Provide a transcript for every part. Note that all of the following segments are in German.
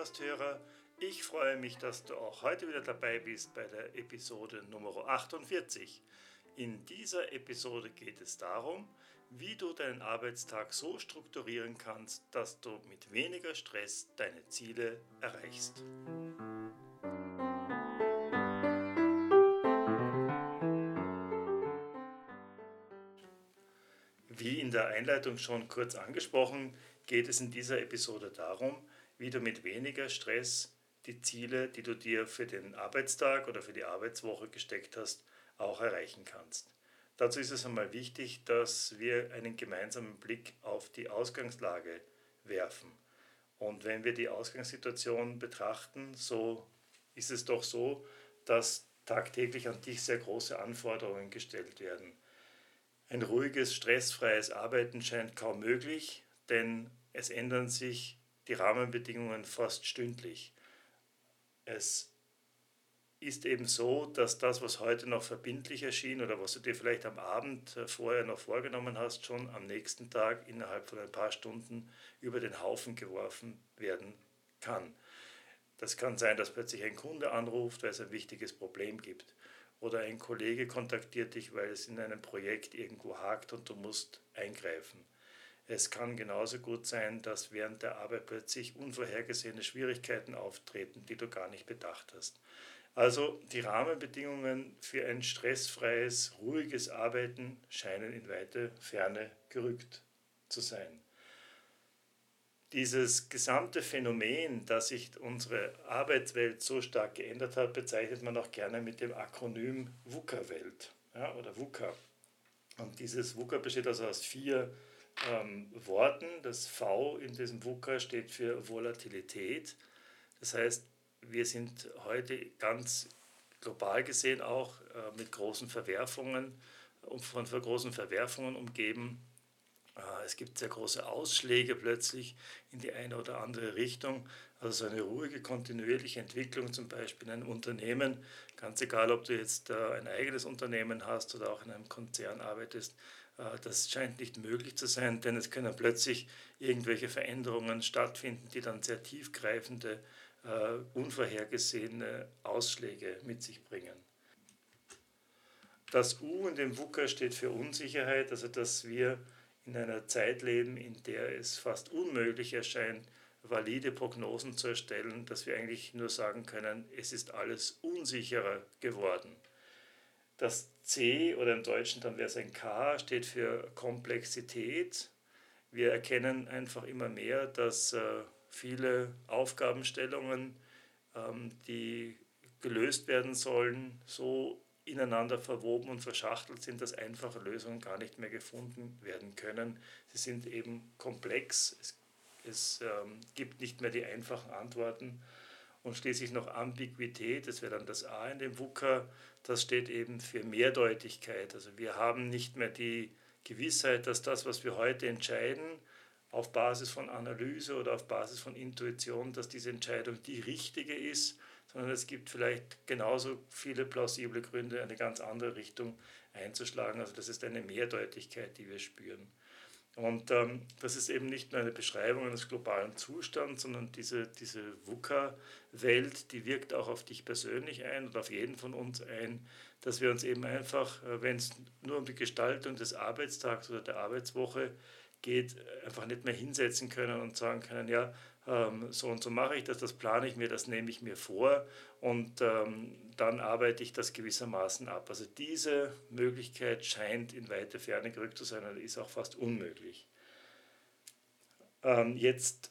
Podcast-Hörer. Ich freue mich, dass du auch heute wieder dabei bist bei der Episode Nummer 48. In dieser Episode geht es darum, wie du deinen Arbeitstag so strukturieren kannst, dass du mit weniger Stress deine Ziele erreichst. Wie in der Einleitung schon kurz angesprochen, geht es in dieser Episode darum, wie du mit weniger Stress die Ziele, die du dir für den Arbeitstag oder für die Arbeitswoche gesteckt hast, auch erreichen kannst. Dazu ist es einmal wichtig, dass wir einen gemeinsamen Blick auf die Ausgangslage werfen. Und wenn wir die Ausgangssituation betrachten, so ist es doch so, dass tagtäglich an dich sehr große Anforderungen gestellt werden. Ein ruhiges, stressfreies Arbeiten scheint kaum möglich, denn es ändern sich die Rahmenbedingungen fast stündlich. Es ist eben so, dass das, was heute noch verbindlich erschien oder was du dir vielleicht am Abend äh, vorher noch vorgenommen hast, schon am nächsten Tag innerhalb von ein paar Stunden über den Haufen geworfen werden kann. Das kann sein, dass plötzlich ein Kunde anruft, weil es ein wichtiges Problem gibt. Oder ein Kollege kontaktiert dich, weil es in einem Projekt irgendwo hakt und du musst eingreifen. Es kann genauso gut sein, dass während der Arbeit plötzlich unvorhergesehene Schwierigkeiten auftreten, die du gar nicht bedacht hast. Also die Rahmenbedingungen für ein stressfreies, ruhiges Arbeiten scheinen in weite Ferne gerückt zu sein. Dieses gesamte Phänomen, dass sich unsere Arbeitswelt so stark geändert hat, bezeichnet man auch gerne mit dem Akronym VUCA-Welt ja, oder VUCA. Und dieses VUCA besteht also aus vier ähm, Worten. Das V in diesem VUCA steht für Volatilität. Das heißt, wir sind heute ganz global gesehen auch äh, mit großen Verwerfungen, von großen Verwerfungen umgeben. Äh, es gibt sehr große Ausschläge plötzlich in die eine oder andere Richtung. Also so eine ruhige, kontinuierliche Entwicklung zum Beispiel in einem Unternehmen, ganz egal, ob du jetzt äh, ein eigenes Unternehmen hast oder auch in einem Konzern arbeitest, das scheint nicht möglich zu sein, denn es können plötzlich irgendwelche Veränderungen stattfinden, die dann sehr tiefgreifende, unvorhergesehene Ausschläge mit sich bringen. Das U in dem WUKA steht für Unsicherheit, also dass wir in einer Zeit leben, in der es fast unmöglich erscheint, valide Prognosen zu erstellen, dass wir eigentlich nur sagen können, es ist alles unsicherer geworden. Das C oder im Deutschen dann wäre es ein K, steht für Komplexität. Wir erkennen einfach immer mehr, dass äh, viele Aufgabenstellungen, ähm, die gelöst werden sollen, so ineinander verwoben und verschachtelt sind, dass einfache Lösungen gar nicht mehr gefunden werden können. Sie sind eben komplex, es, es ähm, gibt nicht mehr die einfachen Antworten und schließlich noch Ambiguität, das wäre dann das A in dem WUKA, das steht eben für Mehrdeutigkeit. Also wir haben nicht mehr die Gewissheit, dass das, was wir heute entscheiden, auf Basis von Analyse oder auf Basis von Intuition, dass diese Entscheidung die richtige ist, sondern es gibt vielleicht genauso viele plausible Gründe, eine ganz andere Richtung einzuschlagen. Also das ist eine Mehrdeutigkeit, die wir spüren. Und ähm, das ist eben nicht nur eine Beschreibung eines globalen Zustands, sondern diese, diese VUCA-Welt, die wirkt auch auf dich persönlich ein und auf jeden von uns ein, dass wir uns eben einfach, äh, wenn es nur um die Gestaltung des Arbeitstags oder der Arbeitswoche geht, einfach nicht mehr hinsetzen können und sagen können, ja, ähm, so und so mache ich das, das plane ich mir, das nehme ich mir vor und ähm, dann arbeite ich das gewissermaßen ab. Also diese Möglichkeit scheint in weite Ferne gerückt zu sein und ist auch fast unmöglich. Ähm, jetzt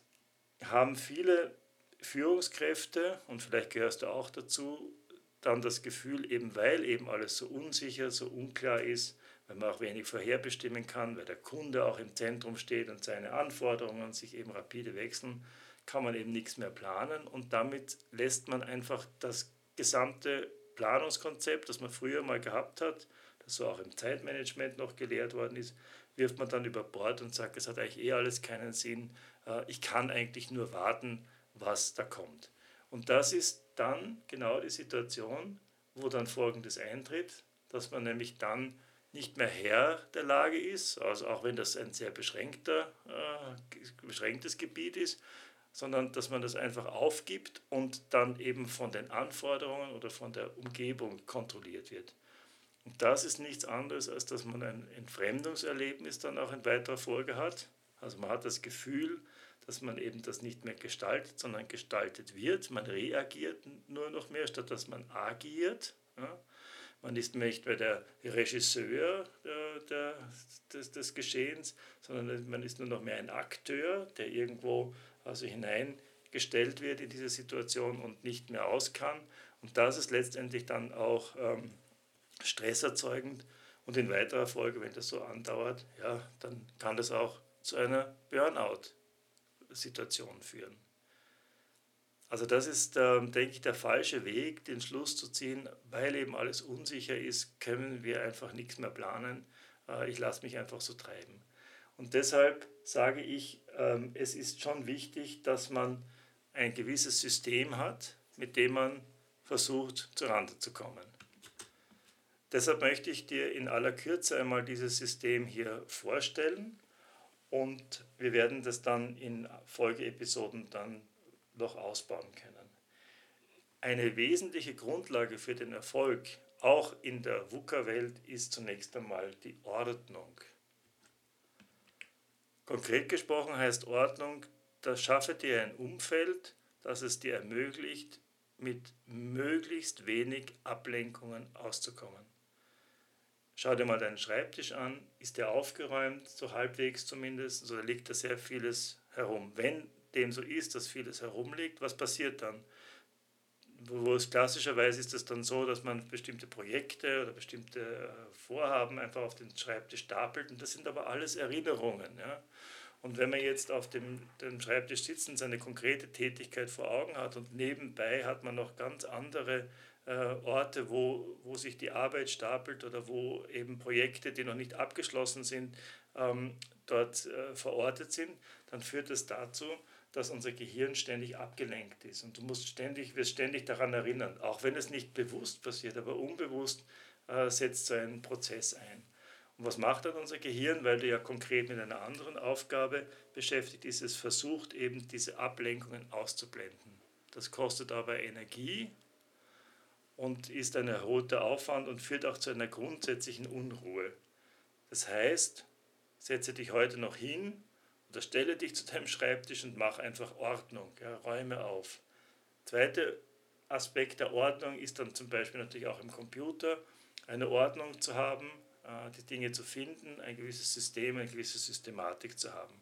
haben viele Führungskräfte, und vielleicht gehörst du auch dazu, dann das Gefühl, eben weil eben alles so unsicher, so unklar ist, weil man auch wenig vorherbestimmen kann, weil der Kunde auch im Zentrum steht und seine Anforderungen sich eben rapide wechseln, kann man eben nichts mehr planen und damit lässt man einfach das gesamte Planungskonzept, das man früher mal gehabt hat, das so auch im Zeitmanagement noch gelehrt worden ist, wirft man dann über Bord und sagt, es hat eigentlich eh alles keinen Sinn, äh, ich kann eigentlich nur warten, was da kommt. Und das ist dann genau die Situation, wo dann Folgendes eintritt, dass man nämlich dann nicht mehr Herr der Lage ist, also auch wenn das ein sehr beschränkter, äh, beschränktes Gebiet ist, sondern dass man das einfach aufgibt und dann eben von den Anforderungen oder von der Umgebung kontrolliert wird. Und das ist nichts anderes, als dass man ein Entfremdungserlebnis dann auch in weiterer Folge hat. Also man hat das Gefühl, dass man eben das nicht mehr gestaltet, sondern gestaltet wird. Man reagiert nur noch mehr, statt dass man agiert. Ja. Man ist nicht mehr der Regisseur der, der, des, des Geschehens, sondern man ist nur noch mehr ein Akteur, der irgendwo also hineingestellt wird in diese Situation und nicht mehr aus kann. Und das ist letztendlich dann auch ähm, stresserzeugend. Und in weiterer Folge, wenn das so andauert, ja, dann kann das auch zu einer Burnout-Situation führen. Also das ist, ähm, denke ich, der falsche Weg, den Schluss zu ziehen, weil eben alles unsicher ist, können wir einfach nichts mehr planen. Äh, ich lasse mich einfach so treiben. Und deshalb sage ich, ähm, es ist schon wichtig, dass man ein gewisses System hat, mit dem man versucht, zurande zu kommen. Deshalb möchte ich dir in aller Kürze einmal dieses System hier vorstellen und wir werden das dann in Folgeepisoden dann noch ausbauen können. Eine wesentliche Grundlage für den Erfolg, auch in der VUCA-Welt, ist zunächst einmal die Ordnung. Konkret gesprochen heißt Ordnung, das schaffe dir ein Umfeld, das es dir ermöglicht, mit möglichst wenig Ablenkungen auszukommen. Schau dir mal deinen Schreibtisch an, ist der aufgeräumt, so halbwegs zumindest, oder liegt da sehr vieles herum. Wenn dem so ist, dass vieles herumliegt, was passiert dann? Wo es klassischerweise ist es dann so, dass man bestimmte Projekte oder bestimmte äh, Vorhaben einfach auf den Schreibtisch stapelt und das sind aber alles Erinnerungen. Ja? Und wenn man jetzt auf dem, dem Schreibtisch sitzt und seine konkrete Tätigkeit vor Augen hat und nebenbei hat man noch ganz andere äh, Orte, wo, wo sich die Arbeit stapelt oder wo eben Projekte, die noch nicht abgeschlossen sind, ähm, dort äh, verortet sind, dann führt das dazu, dass unser Gehirn ständig abgelenkt ist. Und du musst ständig, wirst ständig daran erinnern, auch wenn es nicht bewusst passiert, aber unbewusst äh, setzt so ein Prozess ein. Und was macht dann unser Gehirn, weil du ja konkret mit einer anderen Aufgabe beschäftigt ist, es versucht eben diese Ablenkungen auszublenden. Das kostet aber Energie und ist ein erhöhter Aufwand und führt auch zu einer grundsätzlichen Unruhe. Das heißt, setze dich heute noch hin oder stelle dich zu deinem Schreibtisch und mach einfach Ordnung, ja, räume auf. Zweiter Aspekt der Ordnung ist dann zum Beispiel natürlich auch im Computer eine Ordnung zu haben, äh, die Dinge zu finden, ein gewisses System, eine gewisse Systematik zu haben.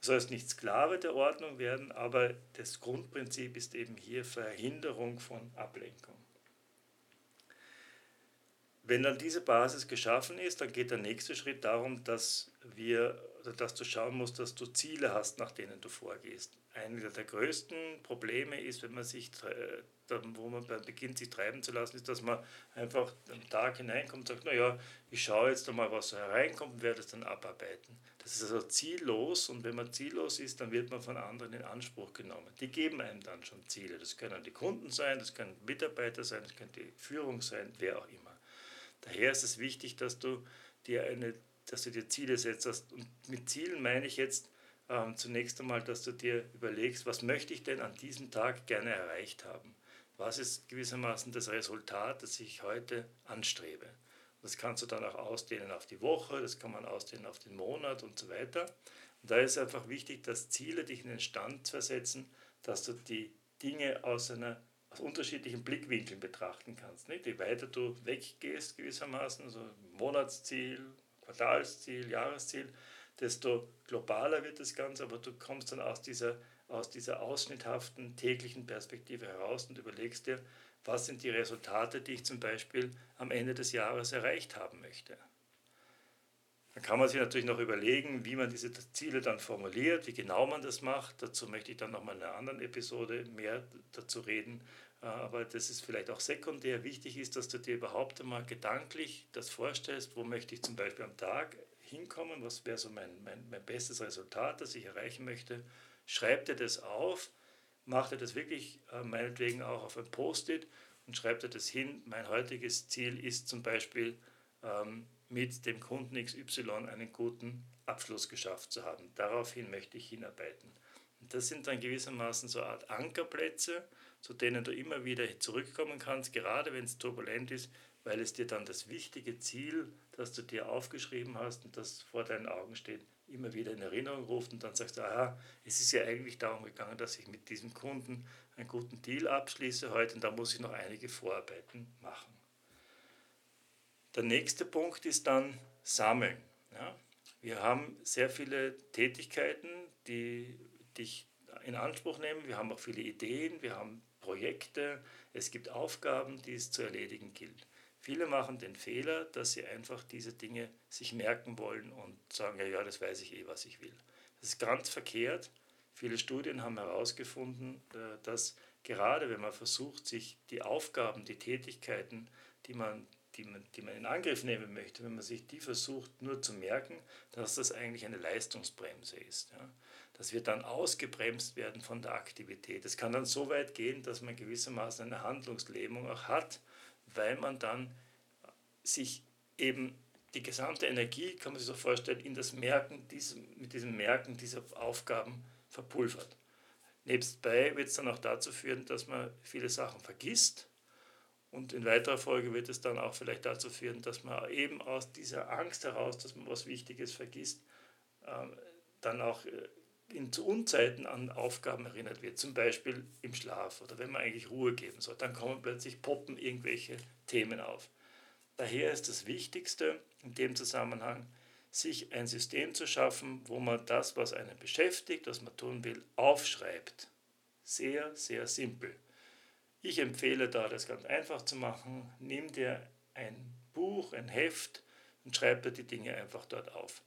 Du sollst nicht Sklave der Ordnung werden, aber das Grundprinzip ist eben hier Verhinderung von Ablenkung. Wenn dann diese Basis geschaffen ist, dann geht der nächste Schritt darum, dass wir oder dass du schauen musst, dass du Ziele hast, nach denen du vorgehst. Einer der größten Probleme ist, wenn man sich, wo man beginnt, sich treiben zu lassen, ist, dass man einfach am Tag hineinkommt und sagt, naja, ich schaue jetzt einmal, was so hereinkommt und werde es dann abarbeiten. Das ist also ziellos und wenn man ziellos ist, dann wird man von anderen in Anspruch genommen. Die geben einem dann schon Ziele. Das können die Kunden sein, das können Mitarbeiter sein, das kann die Führung sein, wer auch immer. Daher ist es wichtig, dass du dir eine dass du dir Ziele setzt. Und mit Zielen meine ich jetzt ähm, zunächst einmal, dass du dir überlegst, was möchte ich denn an diesem Tag gerne erreicht haben? Was ist gewissermaßen das Resultat, das ich heute anstrebe? Das kannst du dann auch ausdehnen auf die Woche, das kann man ausdehnen auf den Monat und so weiter. Und da ist einfach wichtig, dass Ziele dich in den Stand versetzen, dass du die Dinge aus, einer, aus unterschiedlichen Blickwinkeln betrachten kannst. Nicht? Je weiter du weggehst gewissermaßen, also Monatsziel, Quartalsziel, Jahresziel, desto globaler wird das Ganze, aber du kommst dann aus dieser, aus dieser ausschnitthaften täglichen Perspektive heraus und überlegst dir, was sind die Resultate, die ich zum Beispiel am Ende des Jahres erreicht haben möchte. Dann kann man sich natürlich noch überlegen, wie man diese Ziele dann formuliert, wie genau man das macht. Dazu möchte ich dann nochmal in einer anderen Episode mehr dazu reden. Aber das ist vielleicht auch sekundär. Wichtig ist, dass du dir überhaupt einmal gedanklich das vorstellst, wo möchte ich zum Beispiel am Tag hinkommen, was wäre so mein, mein, mein bestes Resultat, das ich erreichen möchte. Schreib dir das auf, mach dir das wirklich äh, meinetwegen auch auf ein Post-it und schreib dir das hin. Mein heutiges Ziel ist zum Beispiel ähm, mit dem Kunden XY einen guten Abschluss geschafft zu haben. Daraufhin möchte ich hinarbeiten. Und das sind dann gewissermaßen so eine Art Ankerplätze, zu denen du immer wieder zurückkommen kannst, gerade wenn es turbulent ist, weil es dir dann das wichtige Ziel, das du dir aufgeschrieben hast und das vor deinen Augen steht, immer wieder in Erinnerung ruft und dann sagst du, aha, es ist ja eigentlich darum gegangen, dass ich mit diesem Kunden einen guten Deal abschließe heute und da muss ich noch einige Vorarbeiten machen. Der nächste Punkt ist dann Sammeln. Ja? Wir haben sehr viele Tätigkeiten, die dich in Anspruch nehmen. Wir haben auch viele Ideen, wir haben Projekte, es gibt Aufgaben, die es zu erledigen gilt. Viele machen den Fehler, dass sie einfach diese Dinge sich merken wollen und sagen, ja, ja, das weiß ich eh, was ich will. Das ist ganz verkehrt. Viele Studien haben herausgefunden, äh, dass gerade wenn man versucht, sich die Aufgaben, die Tätigkeiten, die man, die man, die man in Angriff nehmen möchte, wenn man sich die versucht nur zu merken, dass das eigentlich eine Leistungsbremse ist. Ja? Dass wir dann ausgebremst werden von der Aktivität. Es kann dann so weit gehen, dass man gewissermaßen eine Handlungslähmung auch hat, weil man dann sich eben die gesamte Energie, kann man sich so vorstellen, in das Merken, mit diesem Merken dieser Aufgaben verpulvert. Nebstbei wird es dann auch dazu führen, dass man viele Sachen vergisst und in weiterer Folge wird es dann auch vielleicht dazu führen, dass man eben aus dieser Angst heraus, dass man was Wichtiges vergisst, ähm, dann auch äh, in Unzeiten an Aufgaben erinnert wird, zum Beispiel im Schlaf oder wenn man eigentlich Ruhe geben soll, dann kommen plötzlich poppen irgendwelche Themen auf. Daher ist das Wichtigste in dem Zusammenhang, sich ein System zu schaffen, wo man das, was einen beschäftigt, was man tun will, aufschreibt. Sehr, sehr simpel. Ich empfehle da, das ganz einfach zu machen. Nimm dir ein Buch, ein Heft und schreib dir die Dinge einfach dort auf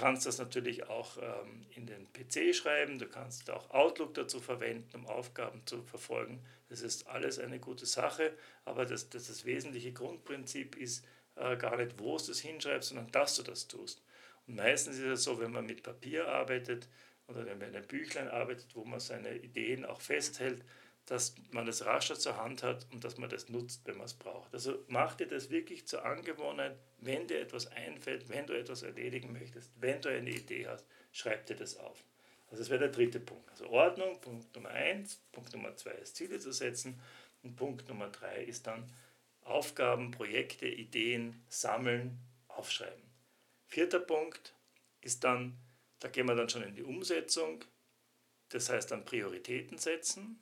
kannst das natürlich auch ähm, in den PC schreiben, du kannst auch Outlook dazu verwenden, um Aufgaben zu verfolgen. Das ist alles eine gute Sache, aber das, das, das wesentliche Grundprinzip ist äh, gar nicht, wo du es hinschreibst, sondern dass du das tust. Und meistens ist es so, wenn man mit Papier arbeitet oder wenn man in einem Büchlein arbeitet, wo man seine Ideen auch festhält, dass man das rascher zur Hand hat und dass man das nutzt, wenn man es braucht. Also mach dir das wirklich zur Angewohnheit, wenn dir etwas einfällt, wenn du etwas erledigen möchtest, wenn du eine Idee hast, schreib dir das auf. Also das wäre der dritte Punkt. Also Ordnung, Punkt Nummer eins. Punkt Nummer zwei ist Ziele zu setzen und Punkt Nummer drei ist dann Aufgaben, Projekte, Ideen sammeln, aufschreiben. Vierter Punkt ist dann, da gehen wir dann schon in die Umsetzung, das heißt dann Prioritäten setzen.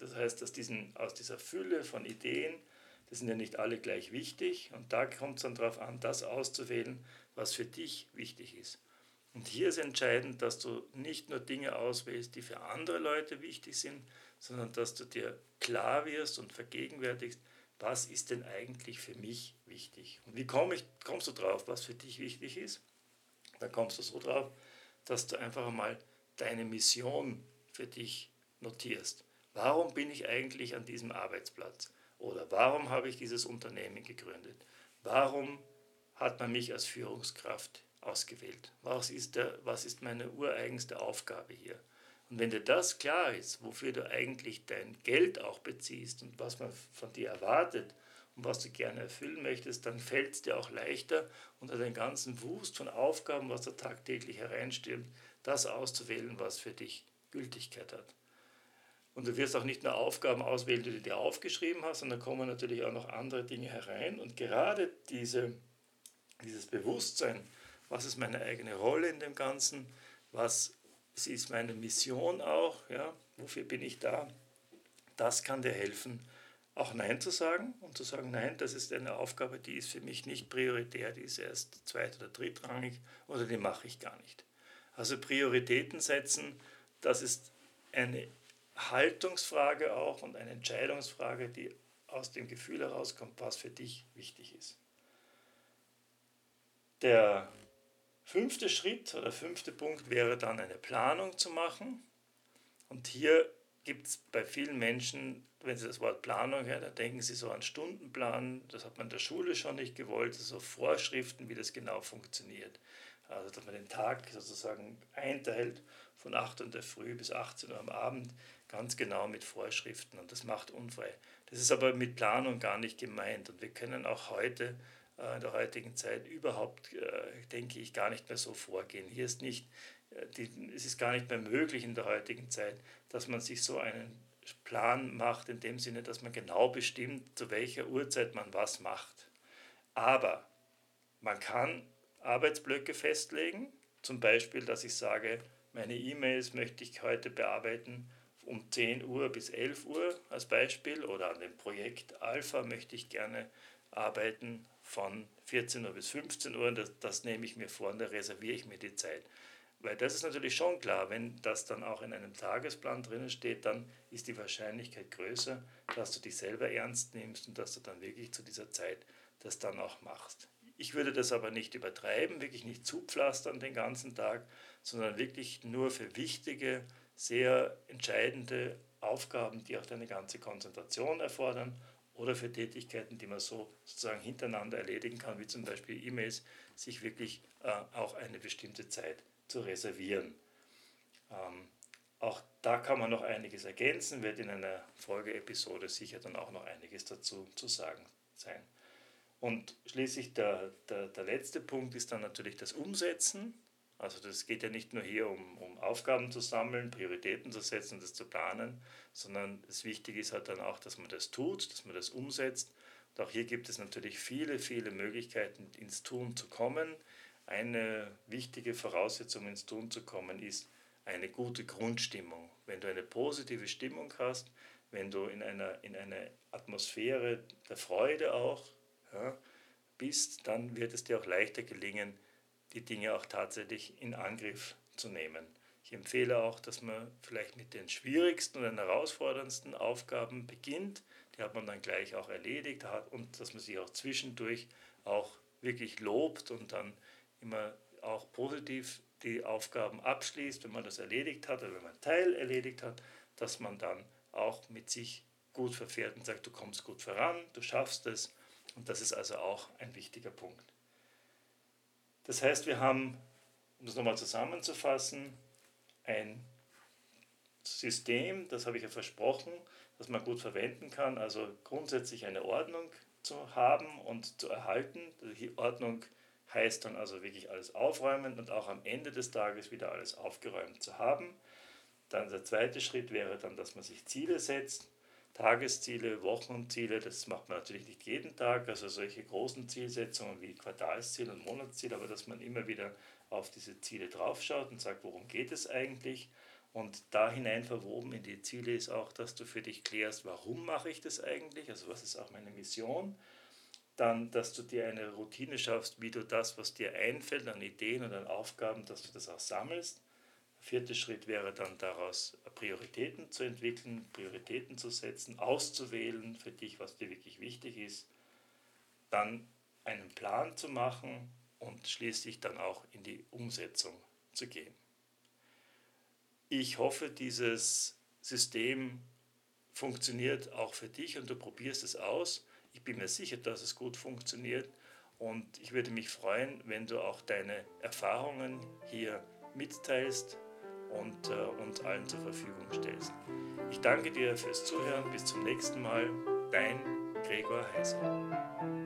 Das heißt, dass diesen, aus dieser Fülle von Ideen, das sind ja nicht alle gleich wichtig, und da kommt es dann darauf an, das auszuwählen, was für dich wichtig ist. Und hier ist entscheidend, dass du nicht nur Dinge auswählst, die für andere Leute wichtig sind, sondern dass du dir klar wirst und vergegenwärtigst, was ist denn eigentlich für mich wichtig. Und wie komm ich, kommst du drauf, was für dich wichtig ist? Da kommst du so drauf, dass du einfach einmal deine Mission für dich notierst. Warum bin ich eigentlich an diesem Arbeitsplatz? Oder warum habe ich dieses Unternehmen gegründet? Warum hat man mich als Führungskraft ausgewählt? Was ist, der, was ist meine ureigenste Aufgabe hier? Und wenn dir das klar ist, wofür du eigentlich dein Geld auch beziehst und was man von dir erwartet und was du gerne erfüllen möchtest, dann fällt es dir auch leichter, unter den ganzen Wust von Aufgaben, was da tagtäglich hereinstirbt, das auszuwählen, was für dich Gültigkeit hat. Und du wirst auch nicht nur Aufgaben auswählen, die du dir aufgeschrieben hast, sondern kommen natürlich auch noch andere Dinge herein. Und gerade diese, dieses Bewusstsein, was ist meine eigene Rolle in dem Ganzen, was ist meine Mission auch, ja, wofür bin ich da, das kann dir helfen, auch Nein zu sagen und zu sagen, nein, das ist eine Aufgabe, die ist für mich nicht prioritär, die ist erst zweit- oder drittrangig oder die mache ich gar nicht. Also Prioritäten setzen, das ist eine Haltungsfrage auch und eine Entscheidungsfrage, die aus dem Gefühl herauskommt, was für dich wichtig ist. Der fünfte Schritt oder fünfte Punkt wäre dann eine Planung zu machen. Und hier gibt es bei vielen Menschen, wenn sie das Wort Planung hören, dann denken sie so an Stundenplan, das hat man in der Schule schon nicht gewollt, so Vorschriften, wie das genau funktioniert. Also dass man den Tag sozusagen einteilt von 8 Uhr in der Früh bis 18 Uhr am Abend ganz genau mit Vorschriften und das macht unfrei. Das ist aber mit Planung gar nicht gemeint und wir können auch heute äh, in der heutigen Zeit überhaupt, äh, denke ich, gar nicht mehr so vorgehen. Hier ist nicht äh, die, es ist gar nicht mehr möglich in der heutigen Zeit, dass man sich so einen Plan macht, in dem Sinne, dass man genau bestimmt, zu welcher Uhrzeit man was macht. Aber man kann Arbeitsblöcke festlegen, zum Beispiel, dass ich sage, meine E-Mails möchte ich heute bearbeiten um 10 Uhr bis 11 Uhr als Beispiel oder an dem Projekt Alpha möchte ich gerne arbeiten von 14 Uhr bis 15 Uhr. Das, das nehme ich mir vor und da reserviere ich mir die Zeit. Weil das ist natürlich schon klar, wenn das dann auch in einem Tagesplan drinnen steht, dann ist die Wahrscheinlichkeit größer, dass du dich selber ernst nimmst und dass du dann wirklich zu dieser Zeit das dann auch machst. Ich würde das aber nicht übertreiben, wirklich nicht zupflastern den ganzen Tag, sondern wirklich nur für wichtige, sehr entscheidende Aufgaben, die auch deine ganze Konzentration erfordern oder für Tätigkeiten, die man so sozusagen hintereinander erledigen kann, wie zum Beispiel E-Mails, sich wirklich äh, auch eine bestimmte Zeit zu reservieren. Ähm, auch da kann man noch einiges ergänzen, wird in einer Folgeepisode sicher dann auch noch einiges dazu zu sagen sein. Und schließlich der, der, der letzte Punkt ist dann natürlich das Umsetzen. Also das geht ja nicht nur hier um, um Aufgaben zu sammeln, Prioritäten zu setzen, das zu planen, sondern das Wichtige ist halt dann auch, dass man das tut, dass man das umsetzt. Und auch hier gibt es natürlich viele, viele Möglichkeiten, ins Tun zu kommen. Eine wichtige Voraussetzung, ins Tun zu kommen, ist eine gute Grundstimmung. Wenn du eine positive Stimmung hast, wenn du in einer, in einer Atmosphäre der Freude auch ja, bist, dann wird es dir auch leichter gelingen, die Dinge auch tatsächlich in Angriff zu nehmen. Ich empfehle auch, dass man vielleicht mit den schwierigsten und den herausforderndsten Aufgaben beginnt. Die hat man dann gleich auch erledigt und dass man sich auch zwischendurch auch wirklich lobt und dann immer auch positiv die Aufgaben abschließt, wenn man das erledigt hat oder wenn man einen Teil erledigt hat, dass man dann auch mit sich gut verfährt und sagt, du kommst gut voran, du schaffst es. Und das ist also auch ein wichtiger Punkt. Das heißt, wir haben, um das nochmal zusammenzufassen, ein System, das habe ich ja versprochen, das man gut verwenden kann, also grundsätzlich eine Ordnung zu haben und zu erhalten. Die Ordnung heißt dann also wirklich alles aufräumen und auch am Ende des Tages wieder alles aufgeräumt zu haben. Dann der zweite Schritt wäre dann, dass man sich Ziele setzt, Tagesziele, Wochenziele, das macht man natürlich nicht jeden Tag, also solche großen Zielsetzungen wie Quartalsziel und Monatsziel, aber dass man immer wieder auf diese Ziele draufschaut und sagt, worum geht es eigentlich? Und da hinein verwoben in die Ziele ist auch, dass du für dich klärst, warum mache ich das eigentlich? Also was ist auch meine Mission? dann, dass du dir eine Routine schaffst, wie du das, was dir einfällt an Ideen und an Aufgaben, dass du das auch sammelst. Der vierte Schritt wäre dann daraus Prioritäten zu entwickeln, Prioritäten zu setzen, auszuwählen für dich, was dir wirklich wichtig ist. Dann einen Plan zu machen und schließlich dann auch in die Umsetzung zu gehen. Ich hoffe, dieses System funktioniert auch für dich und du probierst es aus. Ich bin mir sicher, dass es gut funktioniert und ich würde mich freuen, wenn du auch deine Erfahrungen hier mitteilst und äh, uns allen zur Verfügung stellst. Ich danke dir fürs Zuhören. Bis zum nächsten Mal. Dein Gregor Heiser.